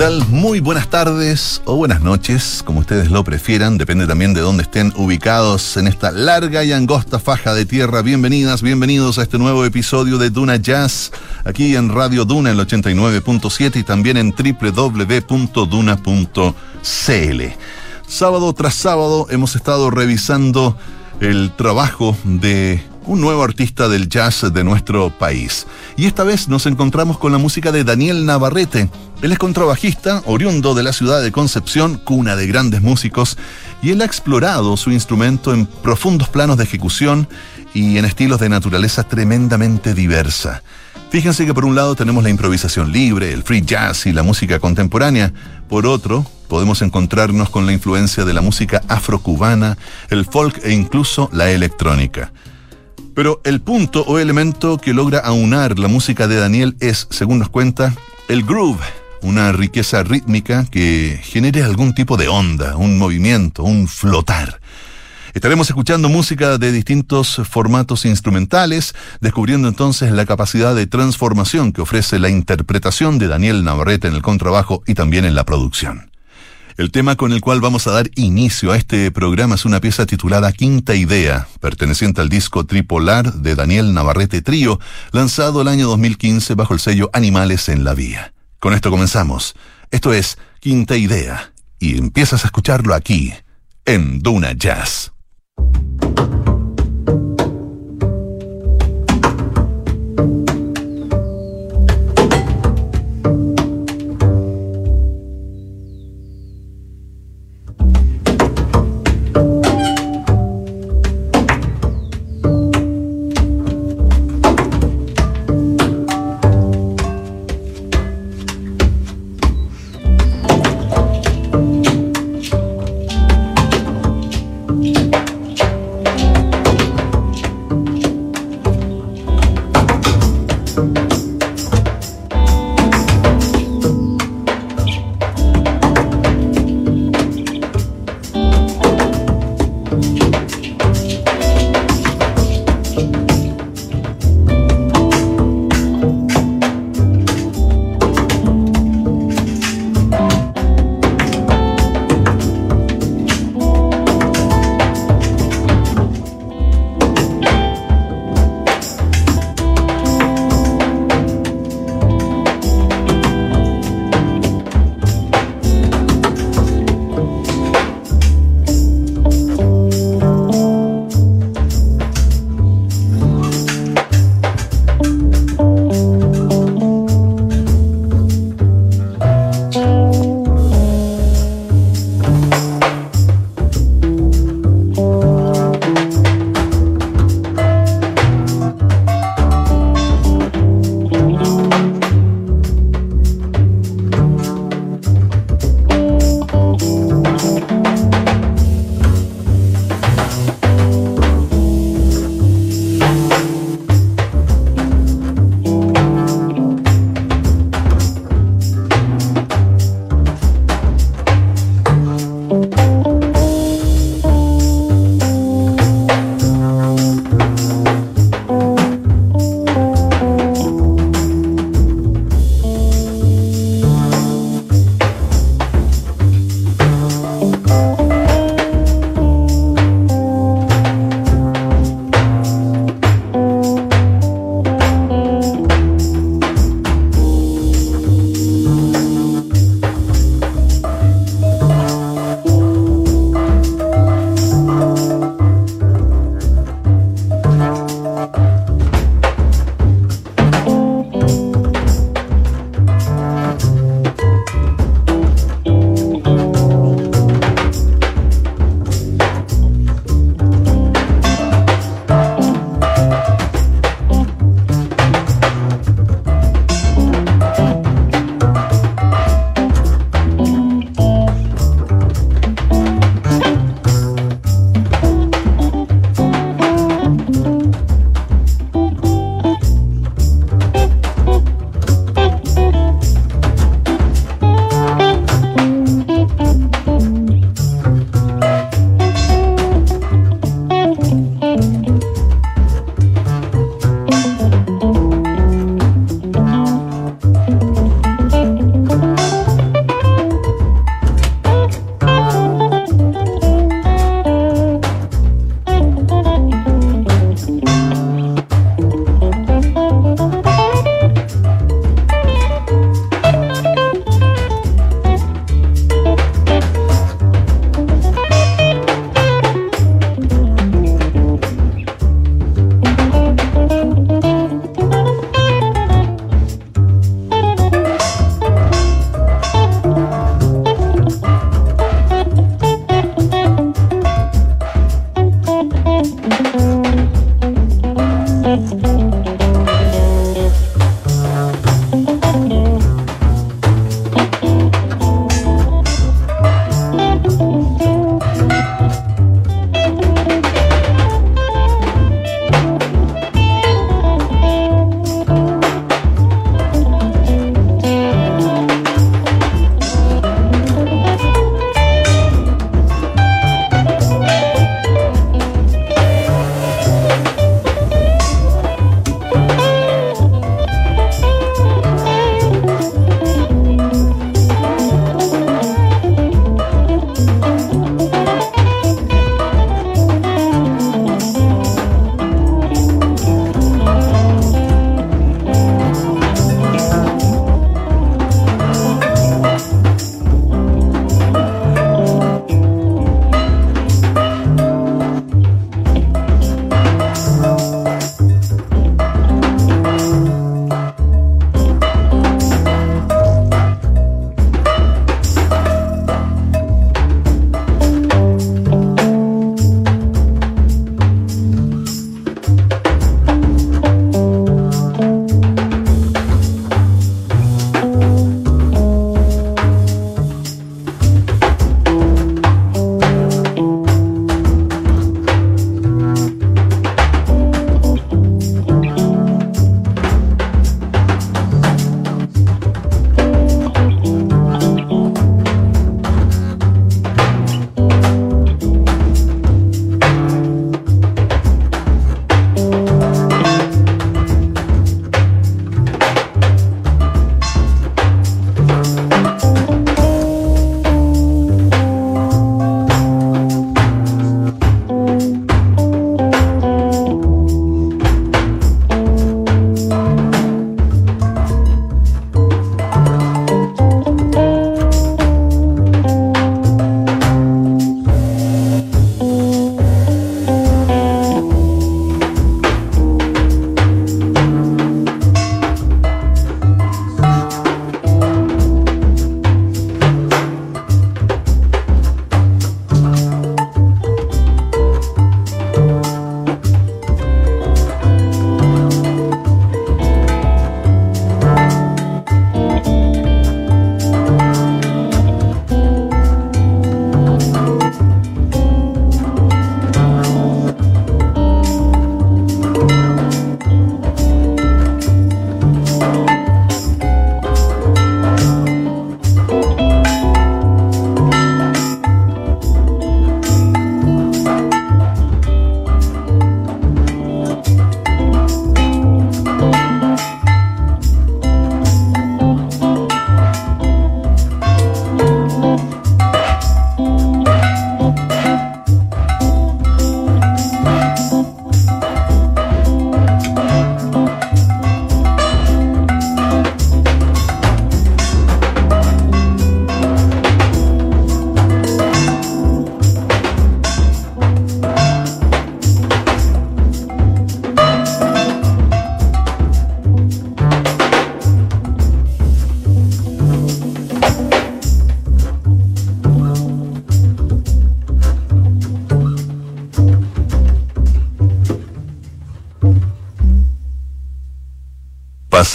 tal? Muy buenas tardes o buenas noches, como ustedes lo prefieran, depende también de dónde estén ubicados en esta larga y angosta faja de tierra. Bienvenidas, bienvenidos a este nuevo episodio de Duna Jazz, aquí en Radio Duna, el 89.7 y también en www.duna.cl. Sábado tras sábado hemos estado revisando el trabajo de un nuevo artista del jazz de nuestro país. Y esta vez nos encontramos con la música de Daniel Navarrete. Él es contrabajista, oriundo de la ciudad de Concepción, cuna de grandes músicos, y él ha explorado su instrumento en profundos planos de ejecución y en estilos de naturaleza tremendamente diversa. Fíjense que por un lado tenemos la improvisación libre, el free jazz y la música contemporánea. Por otro, podemos encontrarnos con la influencia de la música afrocubana, el folk e incluso la electrónica. Pero el punto o elemento que logra aunar la música de Daniel es, según nos cuenta, el groove, una riqueza rítmica que genere algún tipo de onda, un movimiento, un flotar. Estaremos escuchando música de distintos formatos instrumentales, descubriendo entonces la capacidad de transformación que ofrece la interpretación de Daniel Navarrete en el contrabajo y también en la producción. El tema con el cual vamos a dar inicio a este programa es una pieza titulada Quinta Idea, perteneciente al disco Tripolar de Daniel Navarrete Trío, lanzado el año 2015 bajo el sello Animales en la Vía. Con esto comenzamos. Esto es Quinta Idea, y empiezas a escucharlo aquí, en Duna Jazz.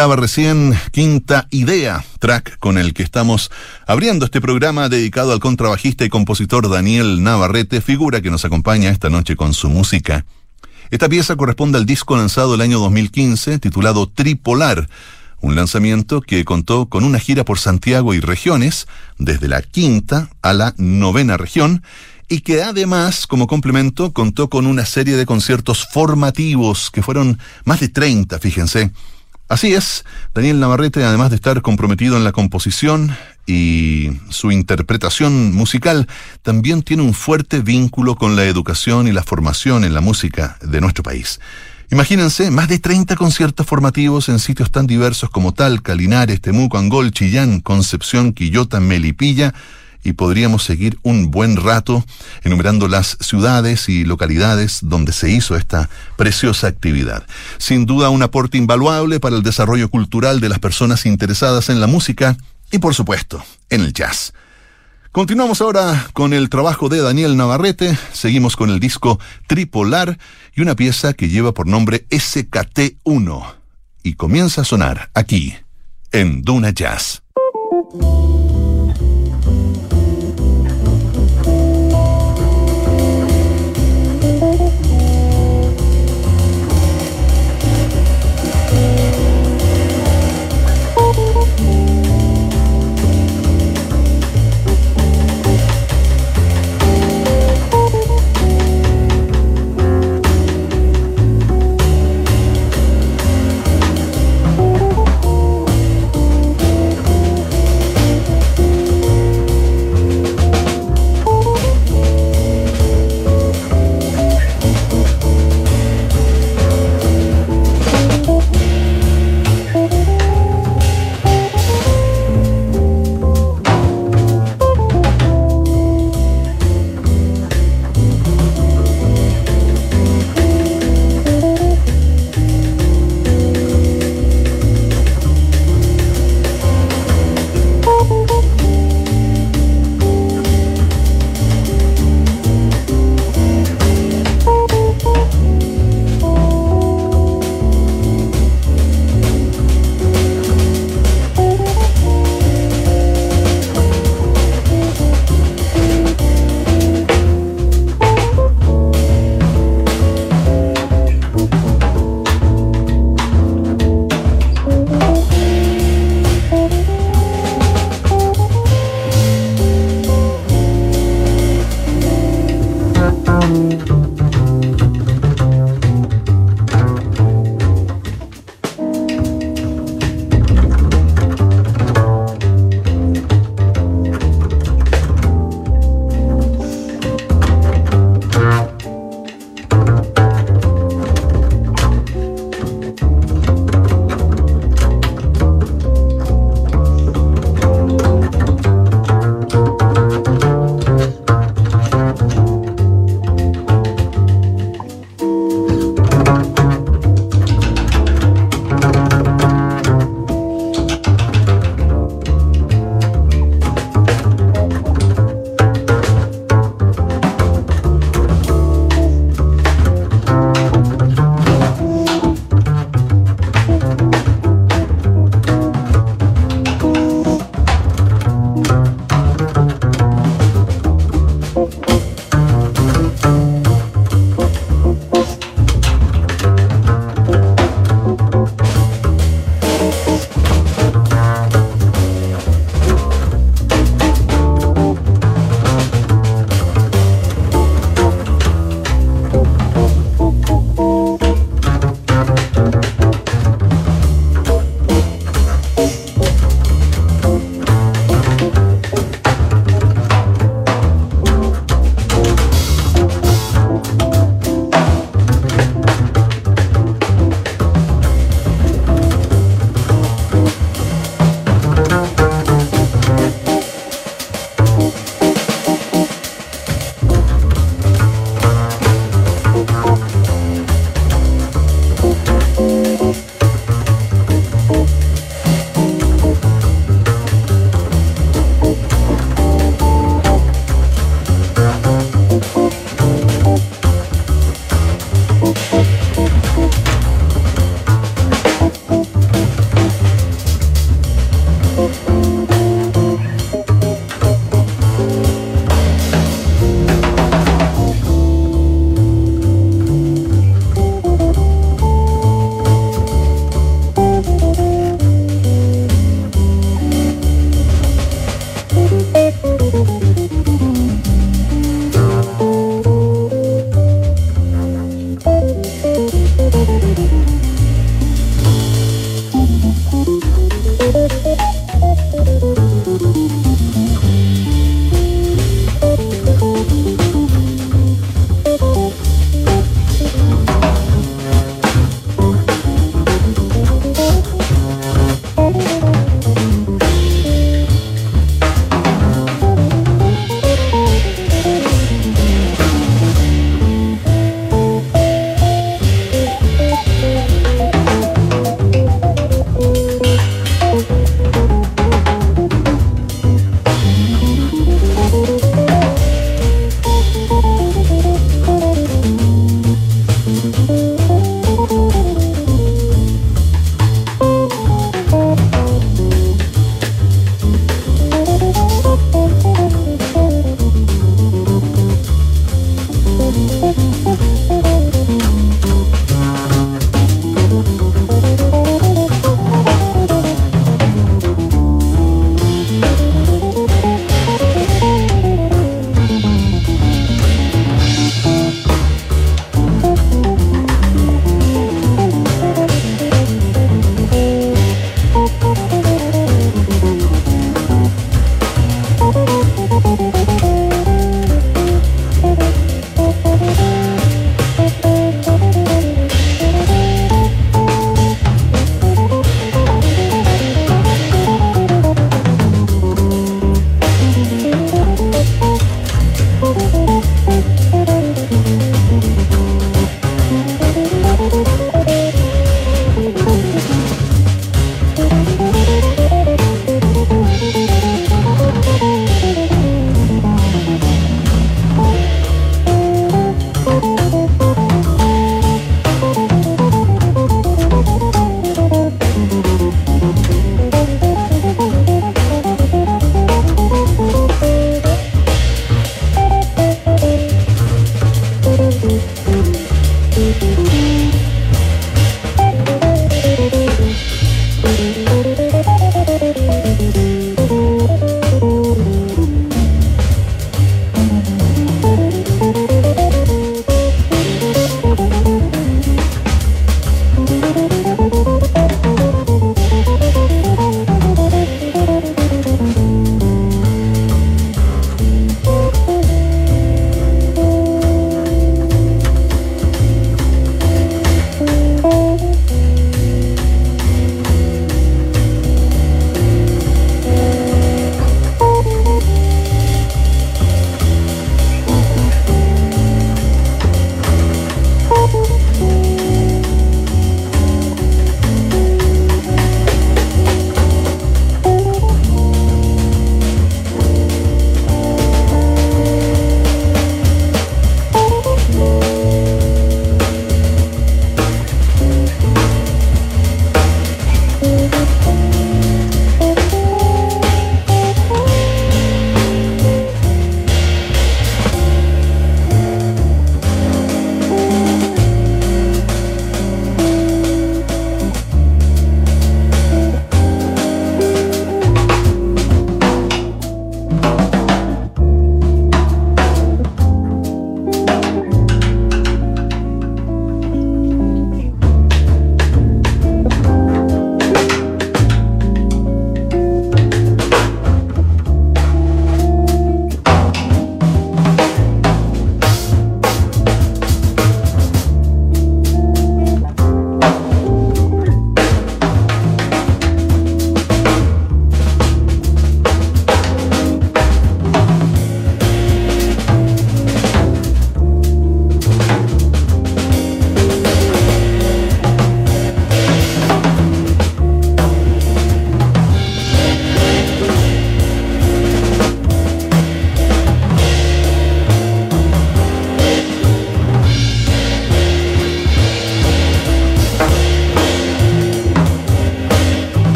Pasaba recién Quinta Idea, track con el que estamos abriendo este programa dedicado al contrabajista y compositor Daniel Navarrete, figura que nos acompaña esta noche con su música. Esta pieza corresponde al disco lanzado el año 2015 titulado Tripolar, un lanzamiento que contó con una gira por Santiago y regiones, desde la quinta a la novena región, y que además, como complemento, contó con una serie de conciertos formativos, que fueron más de 30, fíjense. Así es, Daniel Navarrete, además de estar comprometido en la composición y su interpretación musical, también tiene un fuerte vínculo con la educación y la formación en la música de nuestro país. Imagínense, más de 30 conciertos formativos en sitios tan diversos como Talca, Linares, Temuco, Angol, Chillán, Concepción, Quillota, Melipilla, y podríamos seguir un buen rato enumerando las ciudades y localidades donde se hizo esta preciosa actividad. Sin duda un aporte invaluable para el desarrollo cultural de las personas interesadas en la música y por supuesto en el jazz. Continuamos ahora con el trabajo de Daniel Navarrete, seguimos con el disco Tripolar y una pieza que lleva por nombre SKT1 y comienza a sonar aquí en Duna Jazz.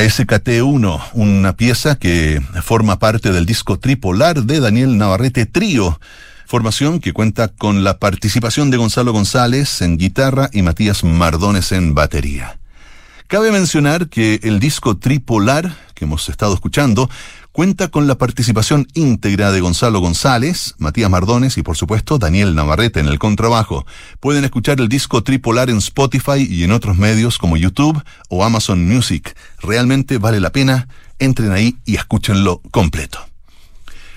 Era SKT1, una pieza que forma parte del disco tripolar de Daniel Navarrete Trío, formación que cuenta con la participación de Gonzalo González en guitarra y Matías Mardones en batería. Cabe mencionar que el disco tripolar que hemos estado escuchando cuenta con la participación íntegra de Gonzalo González, Matías Mardones y por supuesto Daniel Navarrete en el contrabajo. Pueden escuchar el disco tripolar en Spotify y en otros medios como YouTube o Amazon Music. Realmente vale la pena, entren ahí y escúchenlo completo.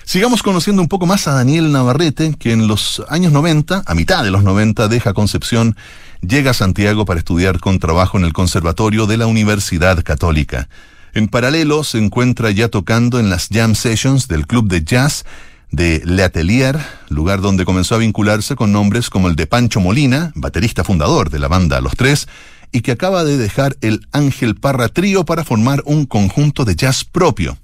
Sigamos conociendo un poco más a Daniel Navarrete, que en los años 90, a mitad de los 90, deja Concepción, llega a Santiago para estudiar contrabajo en el Conservatorio de la Universidad Católica. En paralelo se encuentra ya tocando en las jam sessions del club de jazz de Le Atelier, lugar donde comenzó a vincularse con nombres como el de Pancho Molina, baterista fundador de la banda Los Tres, y que acaba de dejar el Ángel Parra Trío para formar un conjunto de jazz propio.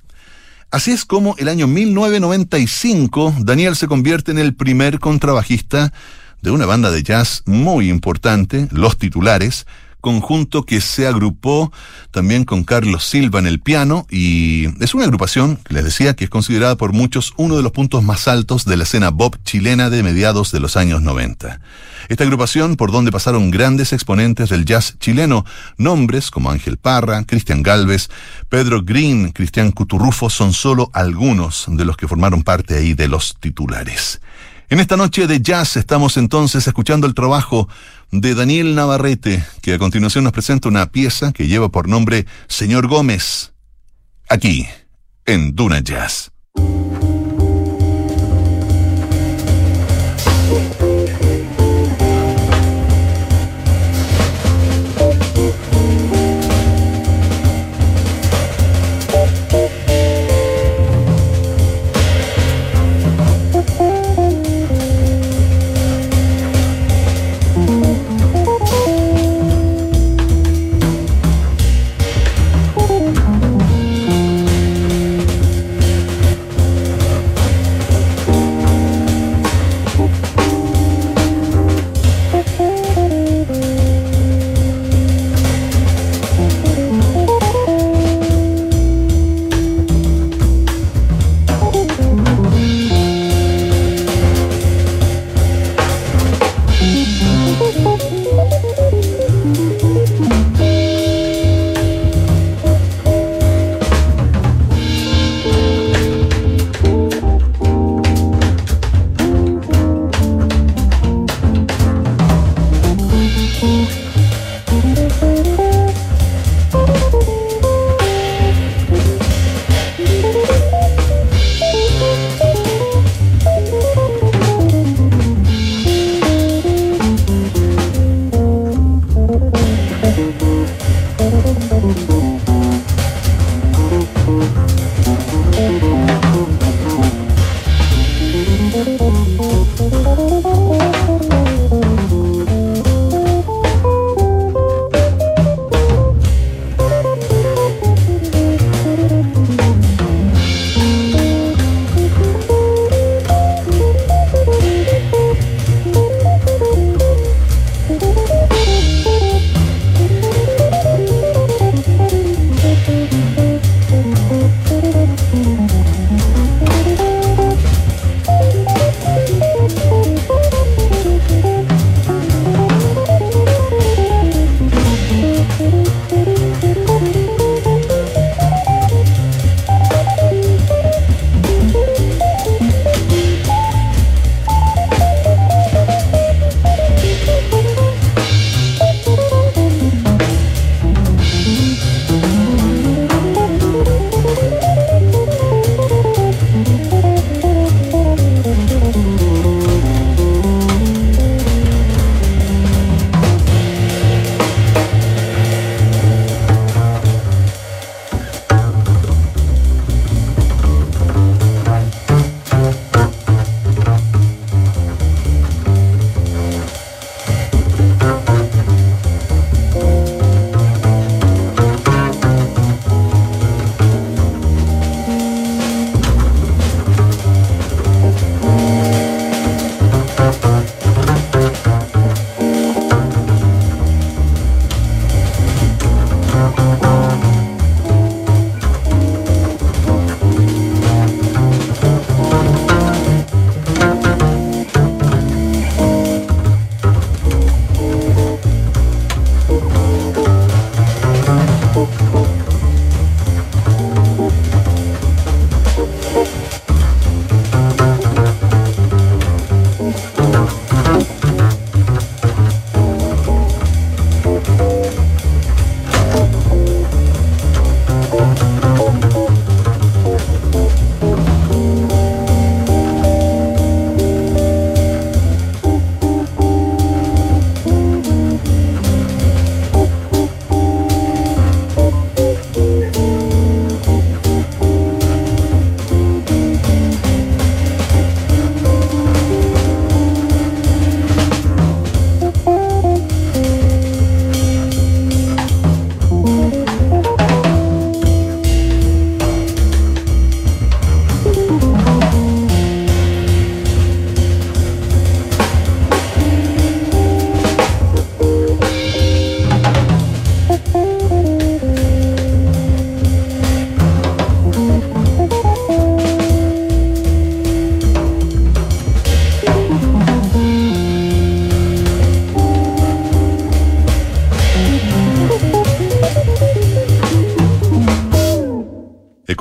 Así es como el año 1995 Daniel se convierte en el primer contrabajista de una banda de jazz muy importante, Los Titulares, conjunto que se agrupó también con Carlos Silva en el piano y es una agrupación, les decía, que es considerada por muchos uno de los puntos más altos de la escena bob chilena de mediados de los años 90. Esta agrupación, por donde pasaron grandes exponentes del jazz chileno, nombres como Ángel Parra, Cristian Galvez, Pedro Green, Cristian Cuturrufo, son solo algunos de los que formaron parte ahí de los titulares. En esta noche de jazz estamos entonces escuchando el trabajo de Daniel Navarrete, que a continuación nos presenta una pieza que lleva por nombre Señor Gómez, aquí, en Duna Jazz.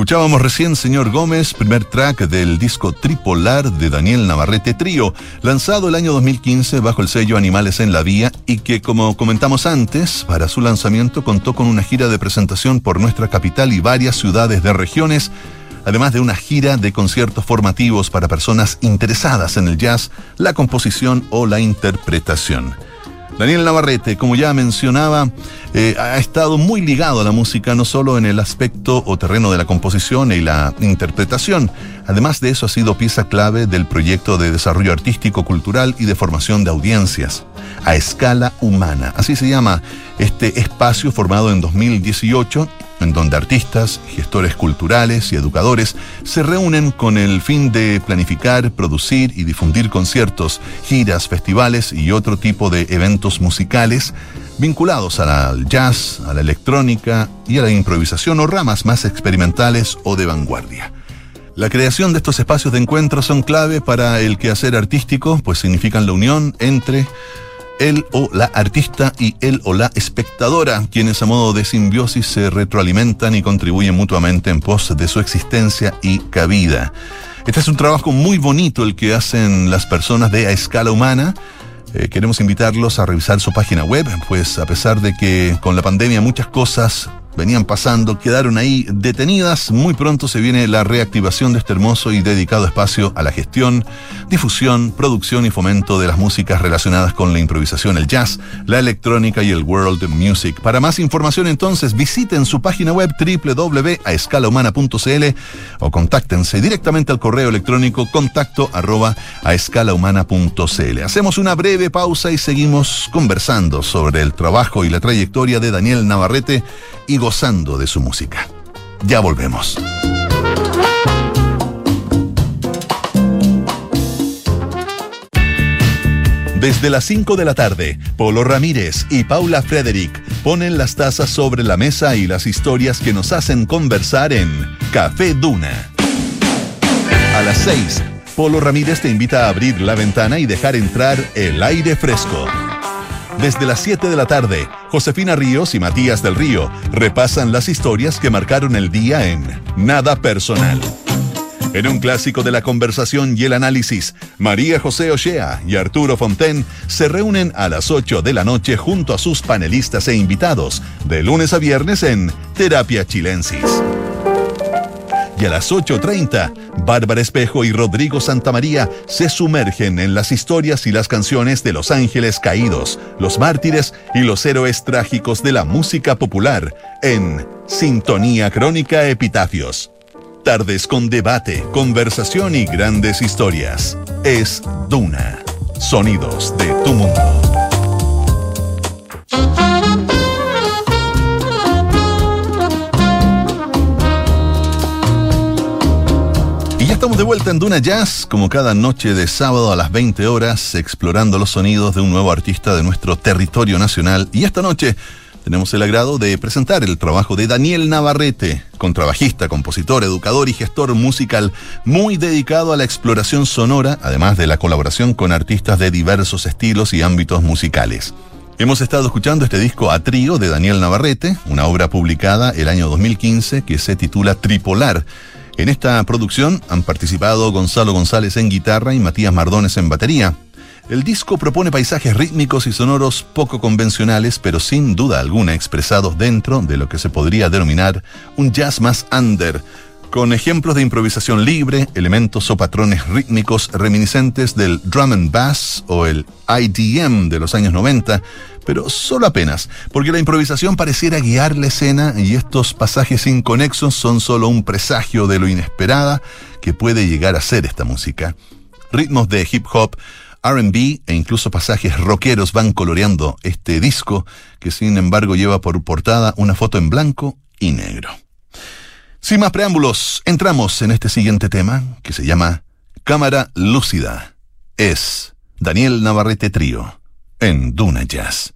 Escuchábamos recién Señor Gómez, primer track del disco Tripolar de Daniel Navarrete Trío, lanzado el año 2015 bajo el sello Animales en la Vía y que, como comentamos antes, para su lanzamiento contó con una gira de presentación por nuestra capital y varias ciudades de regiones, además de una gira de conciertos formativos para personas interesadas en el jazz, la composición o la interpretación. Daniel Navarrete, como ya mencionaba, eh, ha estado muy ligado a la música, no solo en el aspecto o terreno de la composición y la interpretación. Además de eso, ha sido pieza clave del proyecto de desarrollo artístico, cultural y de formación de audiencias a escala humana. Así se llama este espacio formado en 2018 en donde artistas, gestores culturales y educadores se reúnen con el fin de planificar, producir y difundir conciertos, giras, festivales y otro tipo de eventos musicales vinculados al jazz, a la electrónica y a la improvisación o ramas más experimentales o de vanguardia. La creación de estos espacios de encuentro son clave para el quehacer artístico, pues significan la unión entre él o la artista y él o la espectadora, quienes a modo de simbiosis se retroalimentan y contribuyen mutuamente en pos de su existencia y cabida. Este es un trabajo muy bonito el que hacen las personas de A Escala Humana. Eh, queremos invitarlos a revisar su página web, pues a pesar de que con la pandemia muchas cosas venían pasando, quedaron ahí detenidas. Muy pronto se viene la reactivación de este hermoso y dedicado espacio a la gestión, difusión, producción y fomento de las músicas relacionadas con la improvisación, el jazz, la electrónica y el world music. Para más información entonces visiten su página web www.aescalahumana.cl o contáctense directamente al correo electrónico contacto arroba a escalahumana.cl. Hacemos una breve pausa y seguimos conversando sobre el trabajo y la trayectoria de Daniel Navarrete y gozando de su música. Ya volvemos. Desde las 5 de la tarde, Polo Ramírez y Paula Frederick ponen las tazas sobre la mesa y las historias que nos hacen conversar en Café Duna. A las 6, Polo Ramírez te invita a abrir la ventana y dejar entrar el aire fresco. Desde las 7 de la tarde, Josefina Ríos y Matías del Río repasan las historias que marcaron el día en Nada Personal. En un clásico de la conversación y el análisis, María José Ochea y Arturo Fonten se reúnen a las 8 de la noche junto a sus panelistas e invitados, de lunes a viernes en Terapia Chilensis y a las 8.30, Bárbara Espejo y Rodrigo Santamaría se sumergen en las historias y las canciones de los ángeles caídos, los mártires y los héroes trágicos de la música popular en Sintonía Crónica Epitafios. Tardes con debate, conversación y grandes historias. Es Duna. Sonidos de tu mundo. Estamos de vuelta en Duna Jazz, como cada noche de sábado a las 20 horas, explorando los sonidos de un nuevo artista de nuestro territorio nacional. Y esta noche tenemos el agrado de presentar el trabajo de Daniel Navarrete, contrabajista, compositor, educador y gestor musical, muy dedicado a la exploración sonora, además de la colaboración con artistas de diversos estilos y ámbitos musicales. Hemos estado escuchando este disco a trío de Daniel Navarrete, una obra publicada el año 2015 que se titula Tripolar en esta producción han participado Gonzalo González en guitarra y Matías Mardones en batería. El disco propone paisajes rítmicos y sonoros poco convencionales, pero sin duda alguna expresados dentro de lo que se podría denominar un jazz más under, con ejemplos de improvisación libre, elementos o patrones rítmicos reminiscentes del drum and bass o el IDM de los años 90, pero solo apenas, porque la improvisación pareciera guiar la escena y estos pasajes inconexos son solo un presagio de lo inesperada que puede llegar a ser esta música. Ritmos de hip hop, RB e incluso pasajes rockeros van coloreando este disco, que sin embargo lleva por portada una foto en blanco y negro. Sin más preámbulos, entramos en este siguiente tema que se llama Cámara Lúcida. Es Daniel Navarrete Trío en Duna Jazz.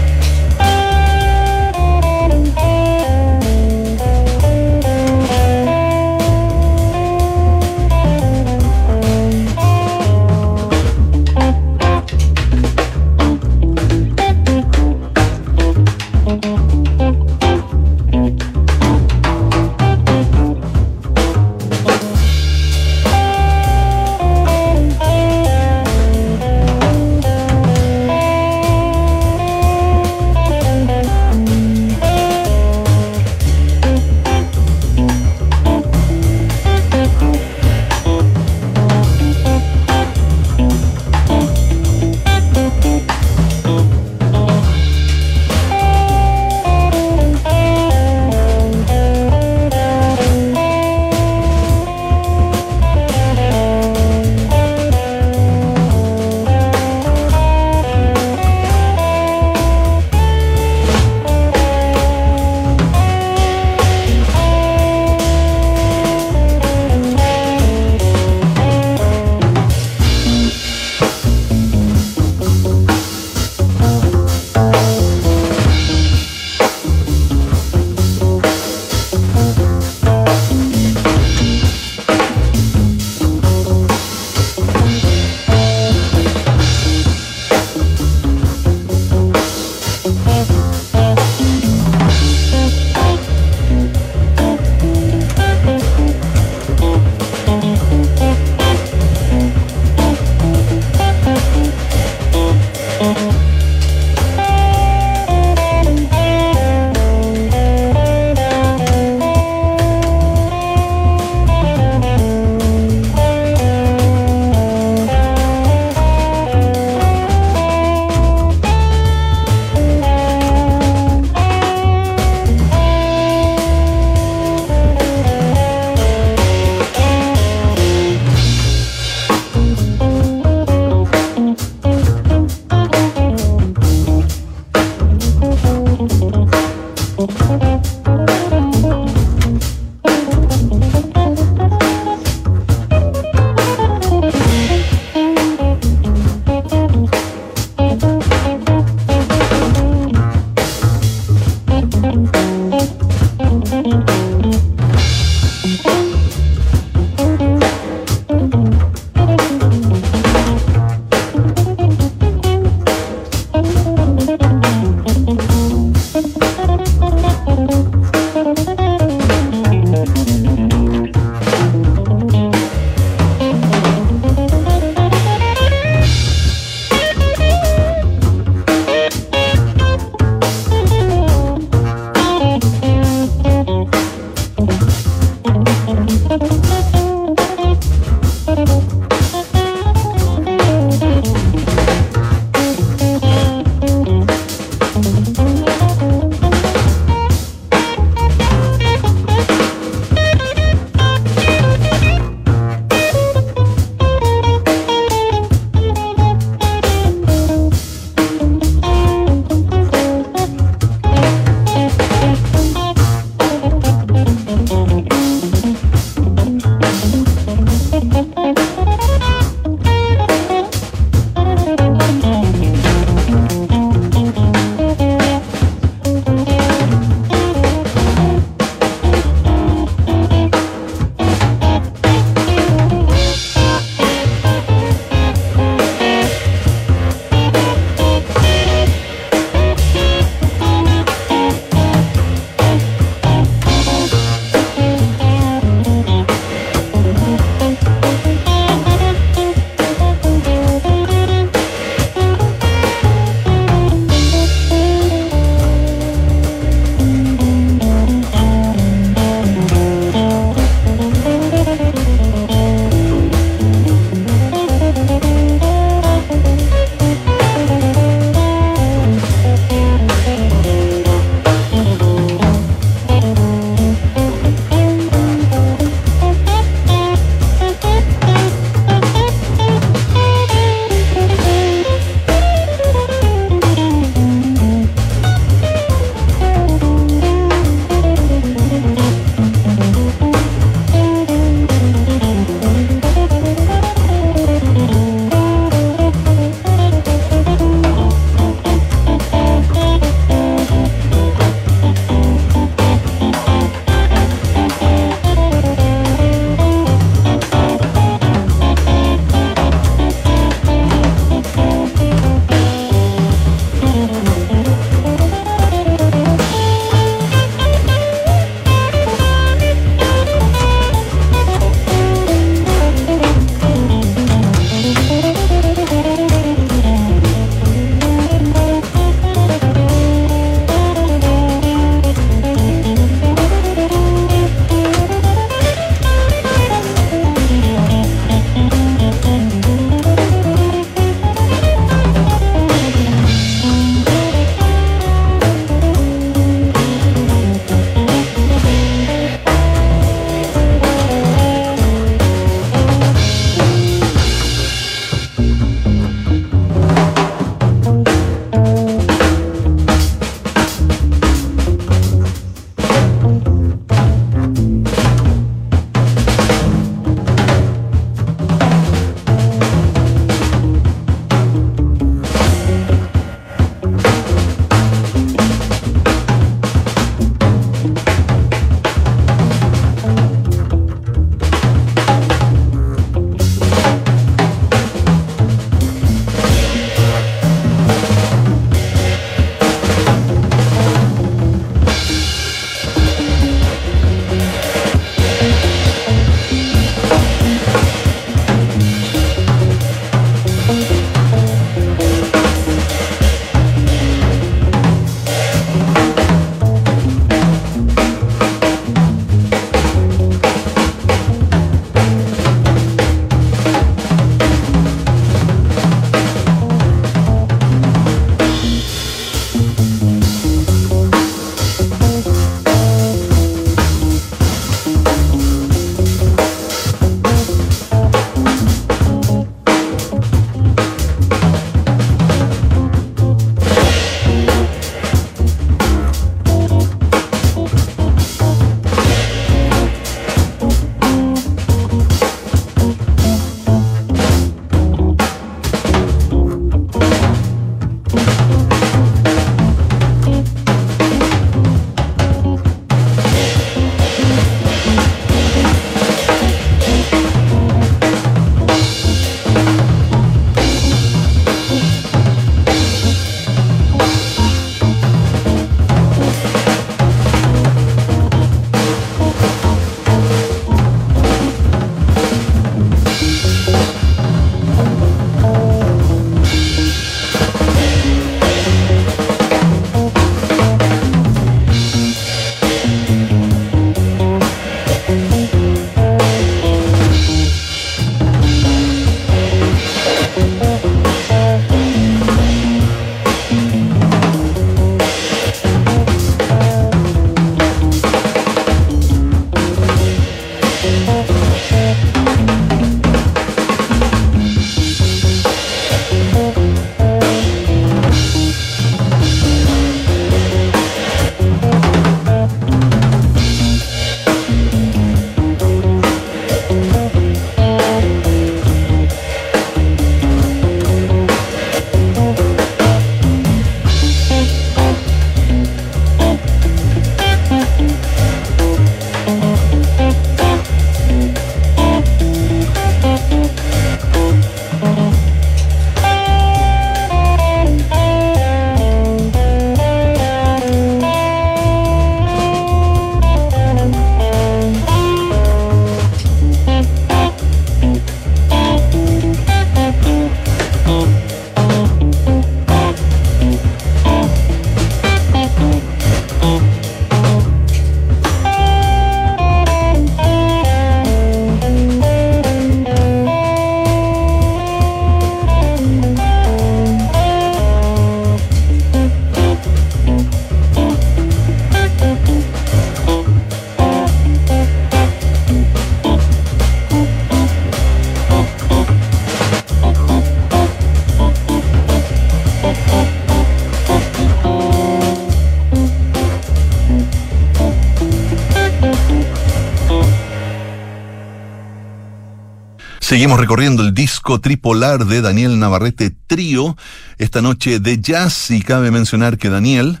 Seguimos recorriendo el disco tripolar de Daniel Navarrete Trío, esta noche de jazz y cabe mencionar que Daniel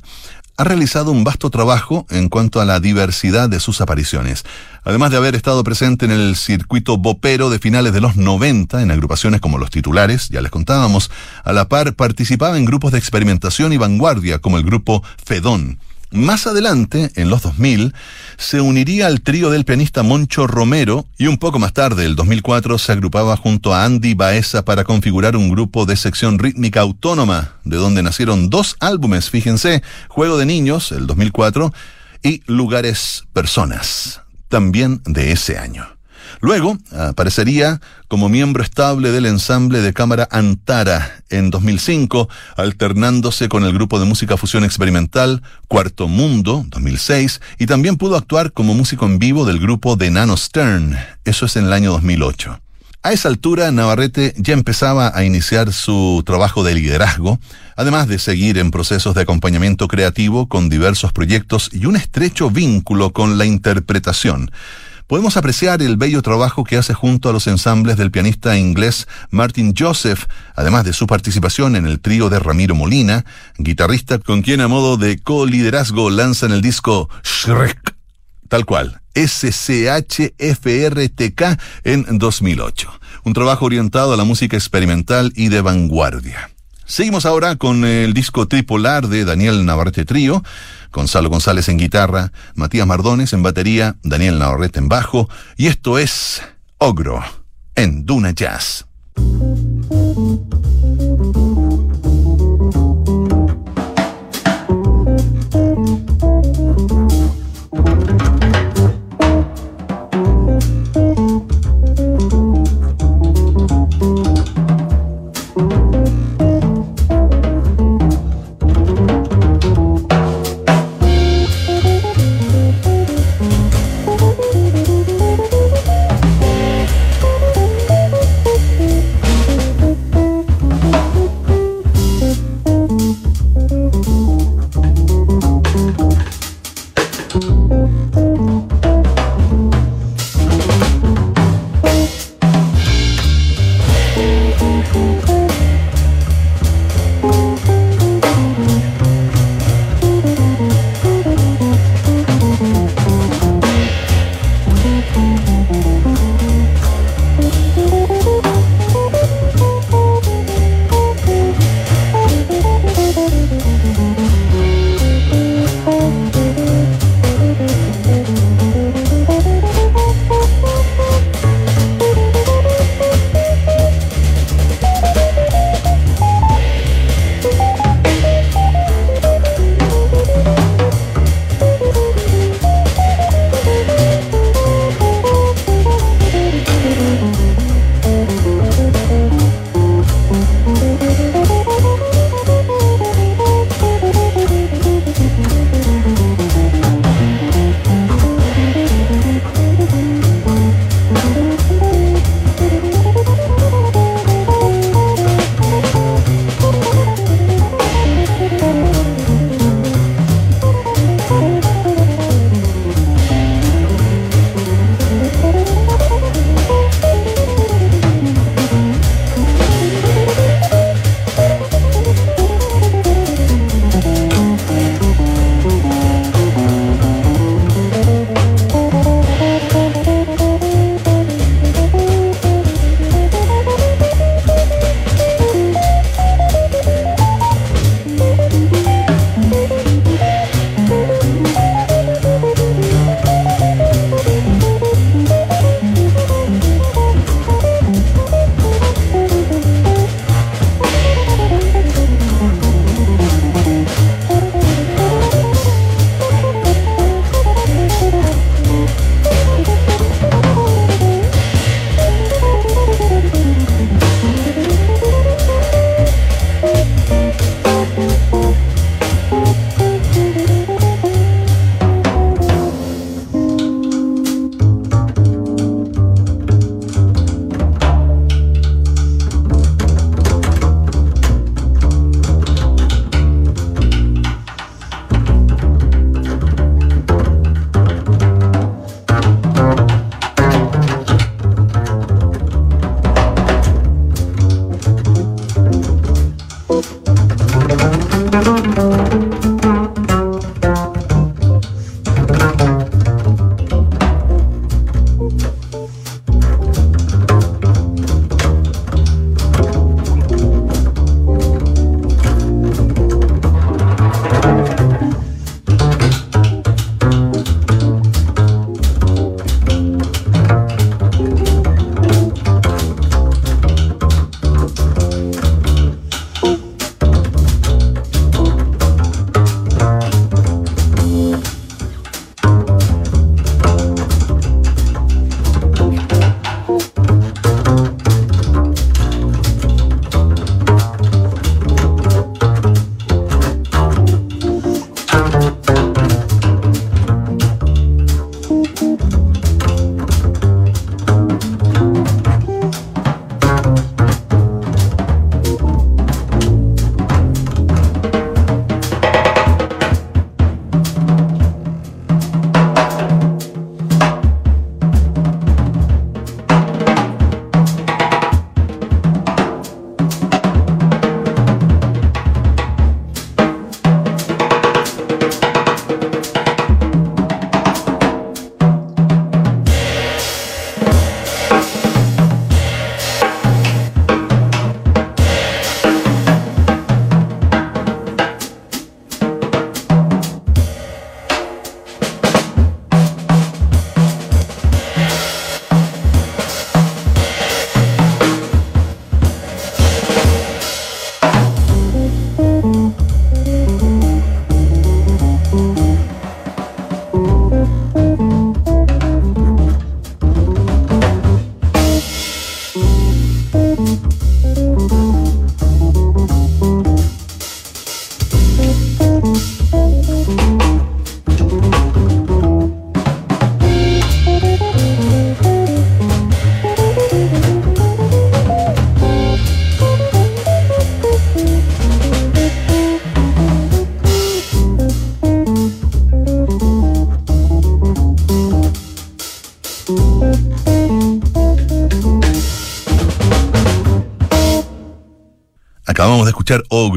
ha realizado un vasto trabajo en cuanto a la diversidad de sus apariciones. Además de haber estado presente en el circuito bopero de finales de los 90 en agrupaciones como Los Titulares, ya les contábamos, a la par participaba en grupos de experimentación y vanguardia como el grupo Fedón. Más adelante, en los 2000, se uniría al trío del pianista Moncho Romero y un poco más tarde, el 2004, se agrupaba junto a Andy Baeza para configurar un grupo de sección rítmica autónoma, de donde nacieron dos álbumes, fíjense, Juego de Niños, el 2004, y Lugares Personas, también de ese año. Luego aparecería como miembro estable del ensamble de cámara Antara en 2005, alternándose con el grupo de música fusión experimental Cuarto Mundo 2006 y también pudo actuar como músico en vivo del grupo de Nano Stern, eso es en el año 2008. A esa altura, Navarrete ya empezaba a iniciar su trabajo de liderazgo, además de seguir en procesos de acompañamiento creativo con diversos proyectos y un estrecho vínculo con la interpretación podemos apreciar el bello trabajo que hace junto a los ensambles del pianista inglés Martin Joseph, además de su participación en el trío de Ramiro Molina, guitarrista con quien a modo de co-liderazgo lanzan el disco Shrek, tal cual, SCHFRTK en 2008. Un trabajo orientado a la música experimental y de vanguardia. Seguimos ahora con el disco tripolar de Daniel Navarrete Trío, Gonzalo González en guitarra, Matías Mardones en batería, Daniel Navarrete en bajo, y esto es Ogro en Duna Jazz.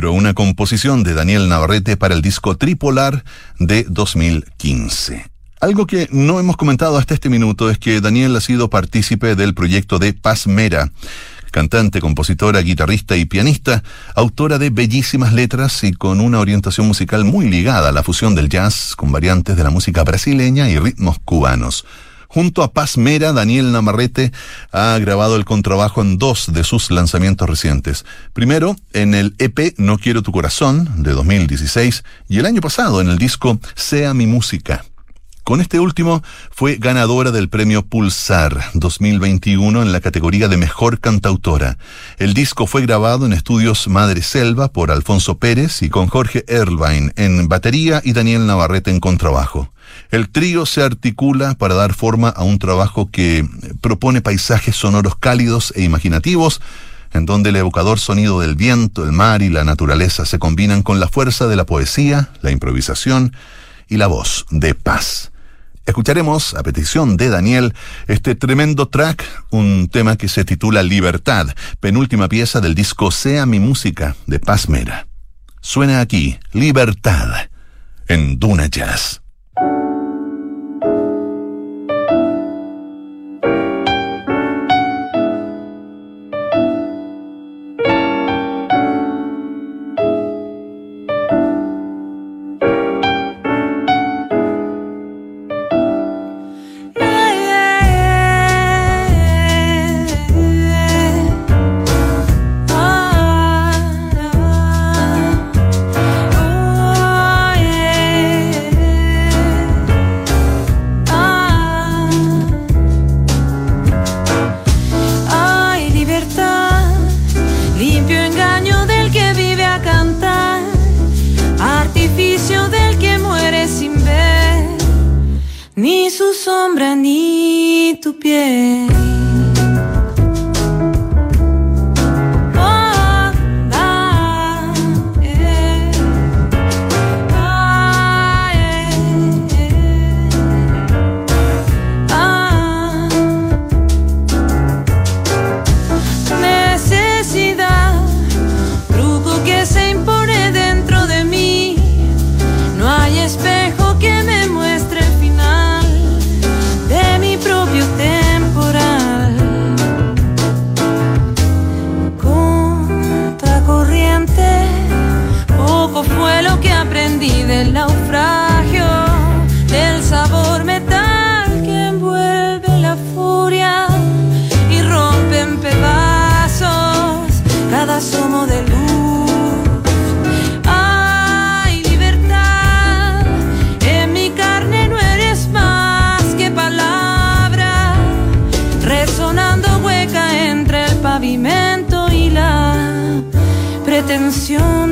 Una composición de Daniel Navarrete para el disco Tripolar de 2015. Algo que no hemos comentado hasta este minuto es que Daniel ha sido partícipe del proyecto de Paz Mera, cantante, compositora, guitarrista y pianista, autora de bellísimas letras y con una orientación musical muy ligada a la fusión del jazz con variantes de la música brasileña y ritmos cubanos. Junto a Paz Mera, Daniel Namarrete ha grabado el contrabajo en dos de sus lanzamientos recientes. Primero, en el EP No Quiero Tu Corazón, de 2016, y el año pasado en el disco Sea Mi Música. Con este último fue ganadora del premio Pulsar 2021 en la categoría de Mejor Cantautora. El disco fue grabado en estudios Madre Selva por Alfonso Pérez y con Jorge Erlwein en batería y Daniel Navarrete en contrabajo. El trío se articula para dar forma a un trabajo que propone paisajes sonoros cálidos e imaginativos, en donde el evocador sonido del viento, el mar y la naturaleza se combinan con la fuerza de la poesía, la improvisación y la voz de paz. Escucharemos, a petición de Daniel, este tremendo track, un tema que se titula Libertad, penúltima pieza del disco Sea mi música de Paz Mera. Suena aquí, Libertad, en Duna Jazz.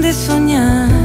De soñar.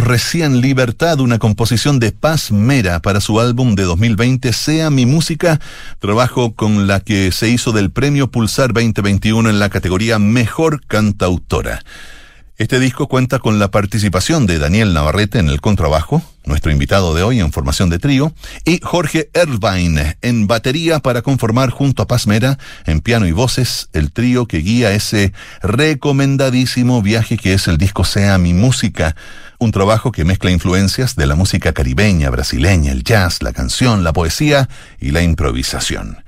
Recién Libertad, una composición de Paz Mera para su álbum de 2020, Sea mi música, trabajo con la que se hizo del Premio Pulsar 2021 en la categoría Mejor Cantautora. Este disco cuenta con la participación de Daniel Navarrete en el contrabajo, nuestro invitado de hoy en formación de trío, y Jorge Ervine en batería para conformar junto a Paz Mera en piano y voces el trío que guía ese recomendadísimo viaje que es el disco Sea mi música, un trabajo que mezcla influencias de la música caribeña, brasileña, el jazz, la canción, la poesía y la improvisación.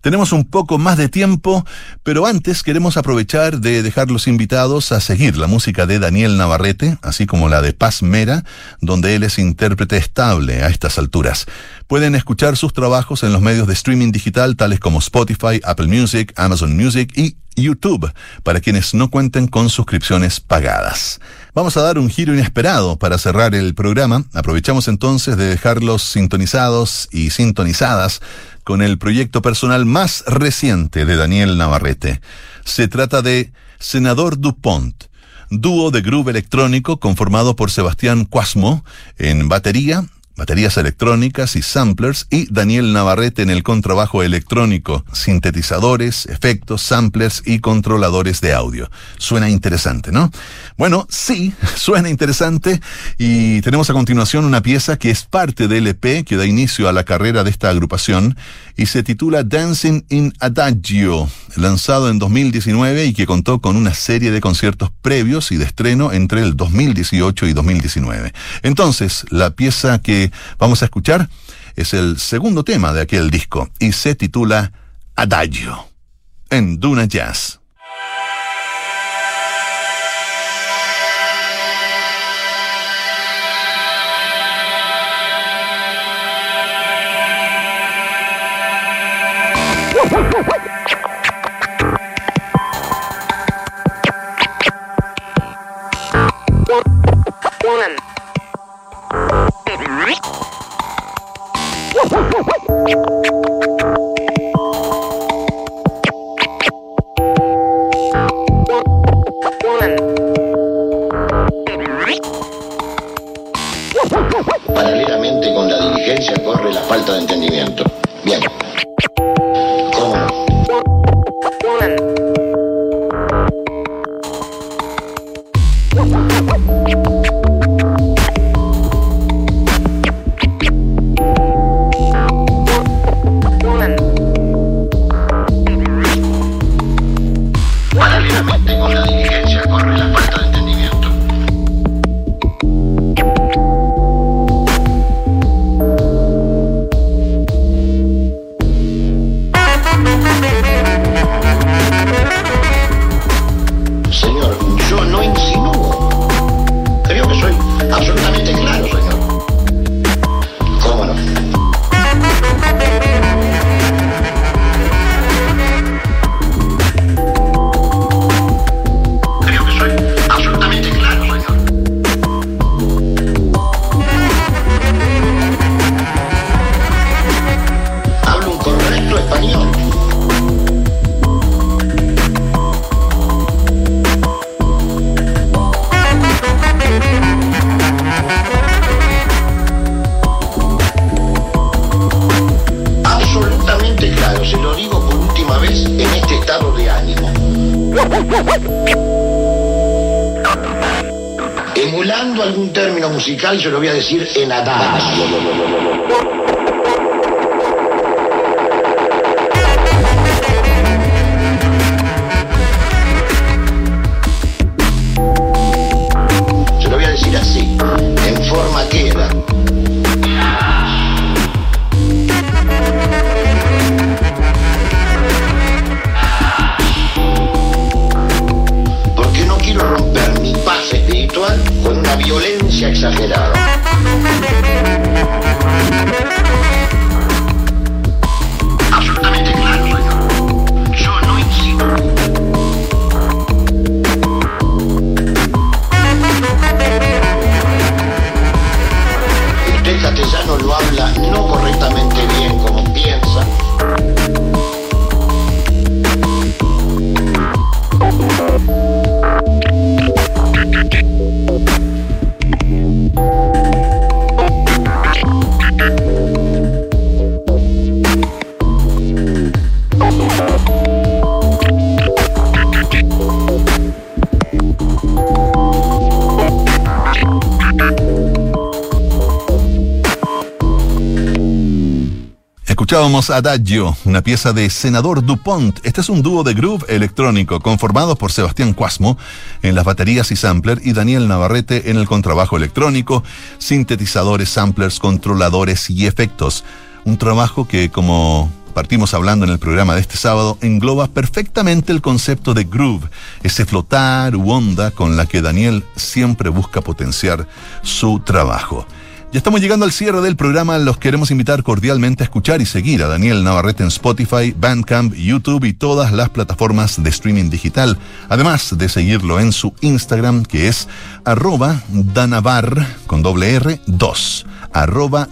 Tenemos un poco más de tiempo, pero antes queremos aprovechar de dejar los invitados a seguir la música de Daniel Navarrete, así como la de Paz Mera, donde él es intérprete estable a estas alturas. Pueden escuchar sus trabajos en los medios de streaming digital tales como Spotify, Apple Music, Amazon Music y YouTube, para quienes no cuenten con suscripciones pagadas. Vamos a dar un giro inesperado para cerrar el programa. Aprovechamos entonces de dejarlos sintonizados y sintonizadas con el proyecto personal más reciente de Daniel Navarrete. Se trata de Senador Dupont, dúo de groove electrónico conformado por Sebastián Cuasmo en batería, baterías electrónicas y samplers, y Daniel Navarrete en el contrabajo electrónico, sintetizadores, efectos, samplers y controladores de audio. Suena interesante, ¿no? Bueno, sí, suena interesante y tenemos a continuación una pieza que es parte del EP que da inicio a la carrera de esta agrupación y se titula Dancing in Adagio, lanzado en 2019 y que contó con una serie de conciertos previos y de estreno entre el 2018 y 2019. Entonces, la pieza que vamos a escuchar es el segundo tema de aquel disco y se titula Adagio en Duna Jazz. Paralelamente con la diligencia corre la falta de entendimiento. Bien. habla. Escuchábamos Adagio, una pieza de Senador Dupont. Este es un dúo de groove electrónico conformado por Sebastián Cuasmo en las baterías y sampler y Daniel Navarrete en el contrabajo electrónico, sintetizadores, samplers, controladores y efectos. Un trabajo que, como partimos hablando en el programa de este sábado, engloba perfectamente el concepto de groove, ese flotar u onda con la que Daniel siempre busca potenciar su trabajo. Ya estamos llegando al cierre del programa. Los queremos invitar cordialmente a escuchar y seguir a Daniel Navarrete en Spotify, Bandcamp, YouTube y todas las plataformas de streaming digital. Además de seguirlo en su Instagram, que es arroba danabar con doble R 2. Arroba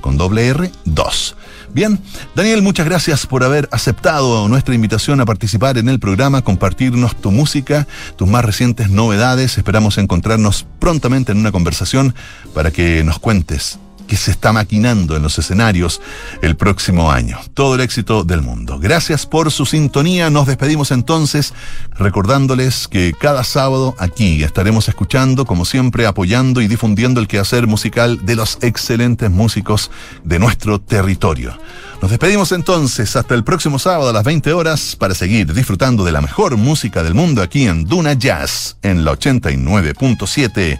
con doble R 2. Bien, Daniel, muchas gracias por haber aceptado nuestra invitación a participar en el programa, compartirnos tu música, tus más recientes novedades. Esperamos encontrarnos prontamente en una conversación para que nos cuentes que se está maquinando en los escenarios el próximo año. Todo el éxito del mundo. Gracias por su sintonía. Nos despedimos entonces recordándoles que cada sábado aquí estaremos escuchando, como siempre, apoyando y difundiendo el quehacer musical de los excelentes músicos de nuestro territorio. Nos despedimos entonces hasta el próximo sábado a las 20 horas para seguir disfrutando de la mejor música del mundo aquí en Duna Jazz en la 89.7